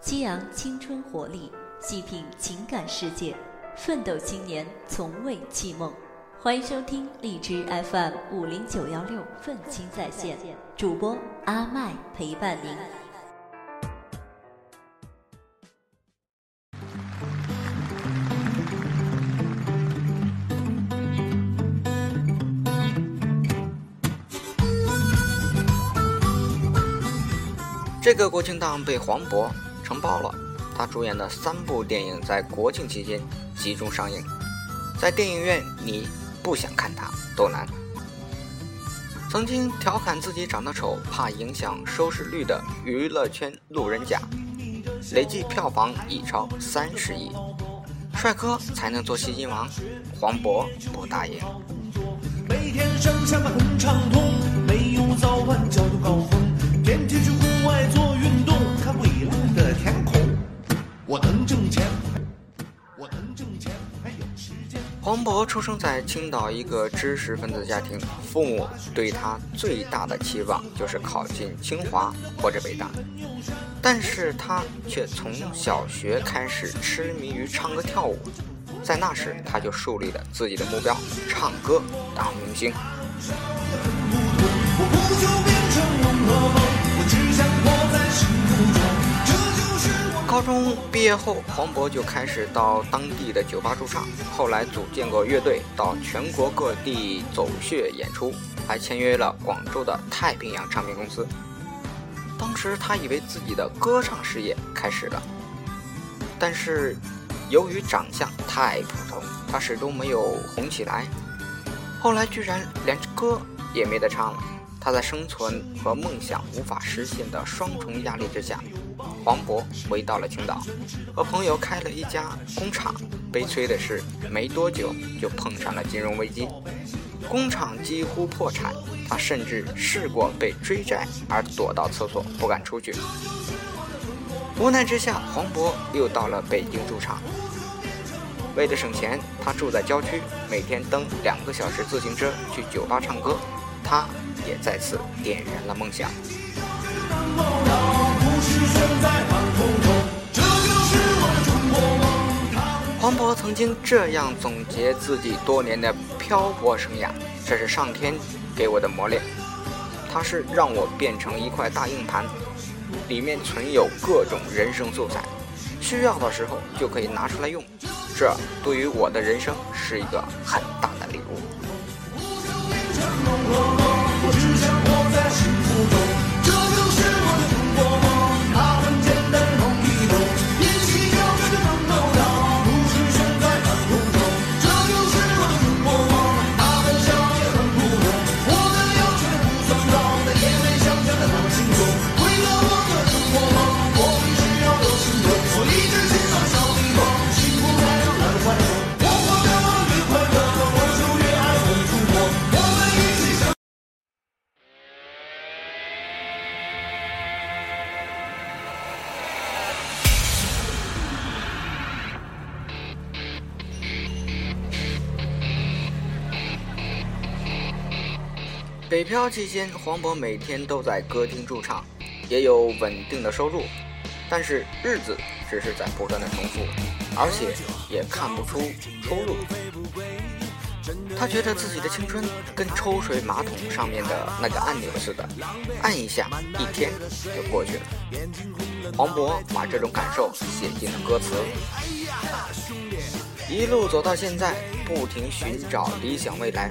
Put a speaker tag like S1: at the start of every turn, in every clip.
S1: 激昂青春活力，细品情感世界，奋斗青年从未弃梦。欢迎收听荔枝 FM 五零九幺六愤青在线，主播阿麦陪伴您。
S2: 这个国庆档被黄渤承包了，他主演的三部电影在国庆期间集中上映，在电影院你不想看他都难。曾经调侃自己长得丑怕影响收视率的娱乐圈路人甲，累计票房已超三十亿，帅哥才能做戏精王，黄渤不答应。每天上下班很畅通，黄渤出生在青岛一个知识分子家庭，父母对他最大的期望就是考进清华或者北大，但是他却从小学开始痴迷于唱歌跳舞，在那时他就树立了自己的目标：唱歌当明星。高中毕业后，黄渤就开始到当地的酒吧驻唱，后来组建过乐队，到全国各地走穴演出，还签约了广州的太平洋唱片公司。当时他以为自己的歌唱事业开始了，但是由于长相太普通，他始终没有红起来。后来居然连歌也没得唱了。他在生存和梦想无法实现的双重压力之下，黄渤回到了青岛，和朋友开了一家工厂。悲催的是，没多久就碰上了金融危机，工厂几乎破产。他甚至试过被追债而躲到厕所不敢出去。无奈之下，黄渤又到了北京驻场。为了省钱，他住在郊区，每天蹬两个小时自行车去酒吧唱歌。他。也再次点燃了梦想。我曾经这样总结自己多年的漂泊生涯：这是上天给我的磨练，它是让我变成一块大硬盘，里面存有各种人生素材，需要的时候就可以拿出来用。这对于我的人生是一个很大的礼物。漂期间，黄渤每天都在歌厅驻唱，也有稳定的收入，但是日子只是在不断的重复，而且也看不出出路。他觉得自己的青春跟抽水马桶上面的那个按钮似的，按一下，一天就过去了。黄渤把这种感受写进了歌词，一路走到现在，不停寻找理想未来。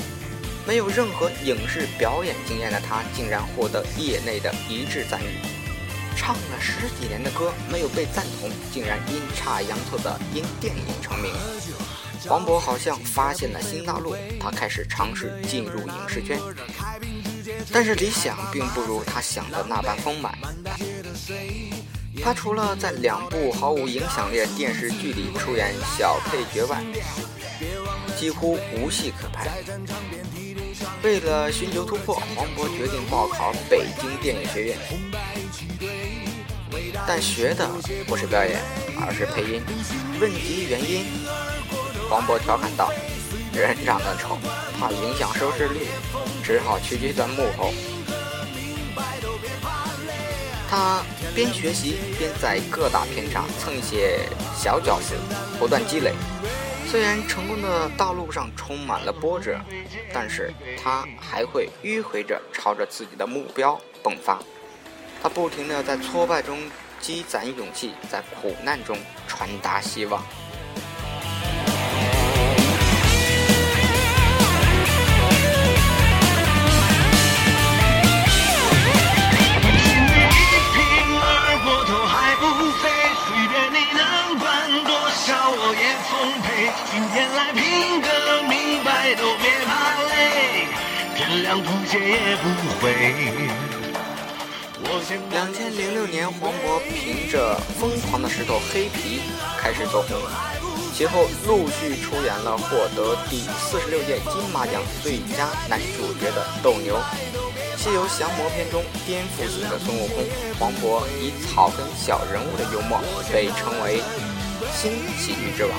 S2: 没有任何影视表演经验的他，竟然获得业内的一致赞誉。唱了十几年的歌没有被赞同，竟然阴差阳错的因电影成名。黄渤好像发现了新大陆，他开始尝试进入影视圈。但是理想并不如他想的那般丰满。他除了在两部毫无影响力的电视剧里出演小配角外，几乎无戏可拍。为了寻求突破，黄渤决定报考北京电影学院，但学的不是表演，而是配音。问及原因，黄渤调侃道：“人长得丑，怕影响收视率，只好屈居在幕后。”他边学习边在各大片场蹭一些小角色，不断积累。虽然成功的道路上充满了波折，但是他还会迂回着朝着自己的目标迸发。他不停地在挫败中积攒勇气，在苦难中传达希望。两千零六年，黄渤凭着《疯狂的石头》黑皮开始走红，其后陆续出演了获得第四十六届金马奖最佳男主角的《斗牛》，《西游降魔篇》中颠覆性的孙悟空，黄渤以草根小人物的幽默被称为新喜剧之王。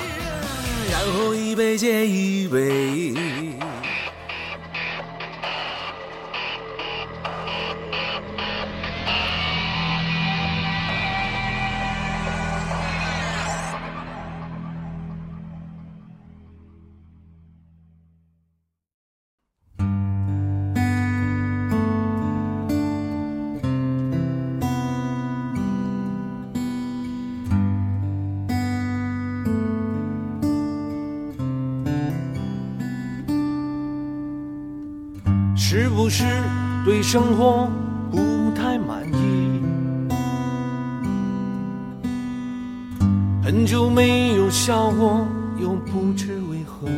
S2: 然后一杯接一杯。是不是对生活不太满意？很久没有笑过，又不知为何。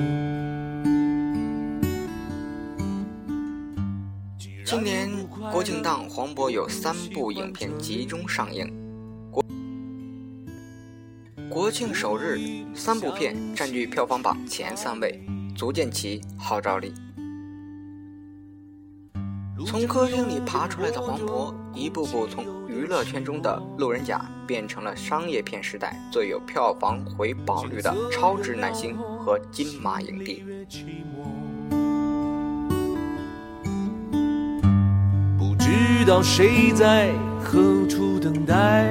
S2: 今年国庆档，黄渤有三部影片集中上映。国国庆首日，三部片占据票房榜前三位，足见其号召力。从客厅里爬出来的黄渤，一步步从娱乐圈中的路人甲，变成了商业片时代最有票房回报率的超值男星和金马影帝。不知道谁在何处等待，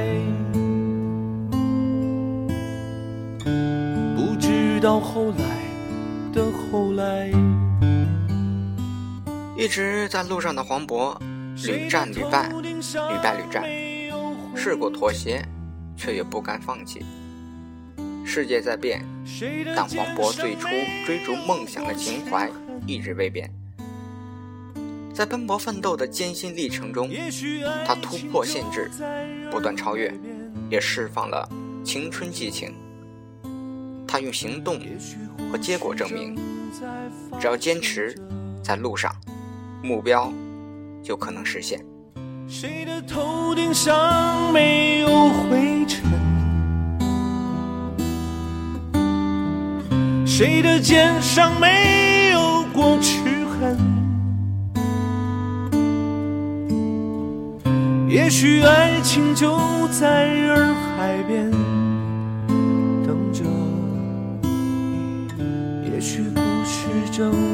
S2: 不知道后来的后来。一直在路上的黄渤，屡战屡败，屡败屡战，试过妥协，却也不甘放弃。世界在变，但黄渤最初追逐梦想的情怀一直未变。在奔波奋斗的艰辛历程中，他突破限制，不断超越，也释放了青春激情。他用行动和结果证明，只要坚持，在路上。目标就可能实现。谁的头顶上没有灰尘？谁的肩上没有过齿痕？也许爱情就在洱海边等着，也许故事正。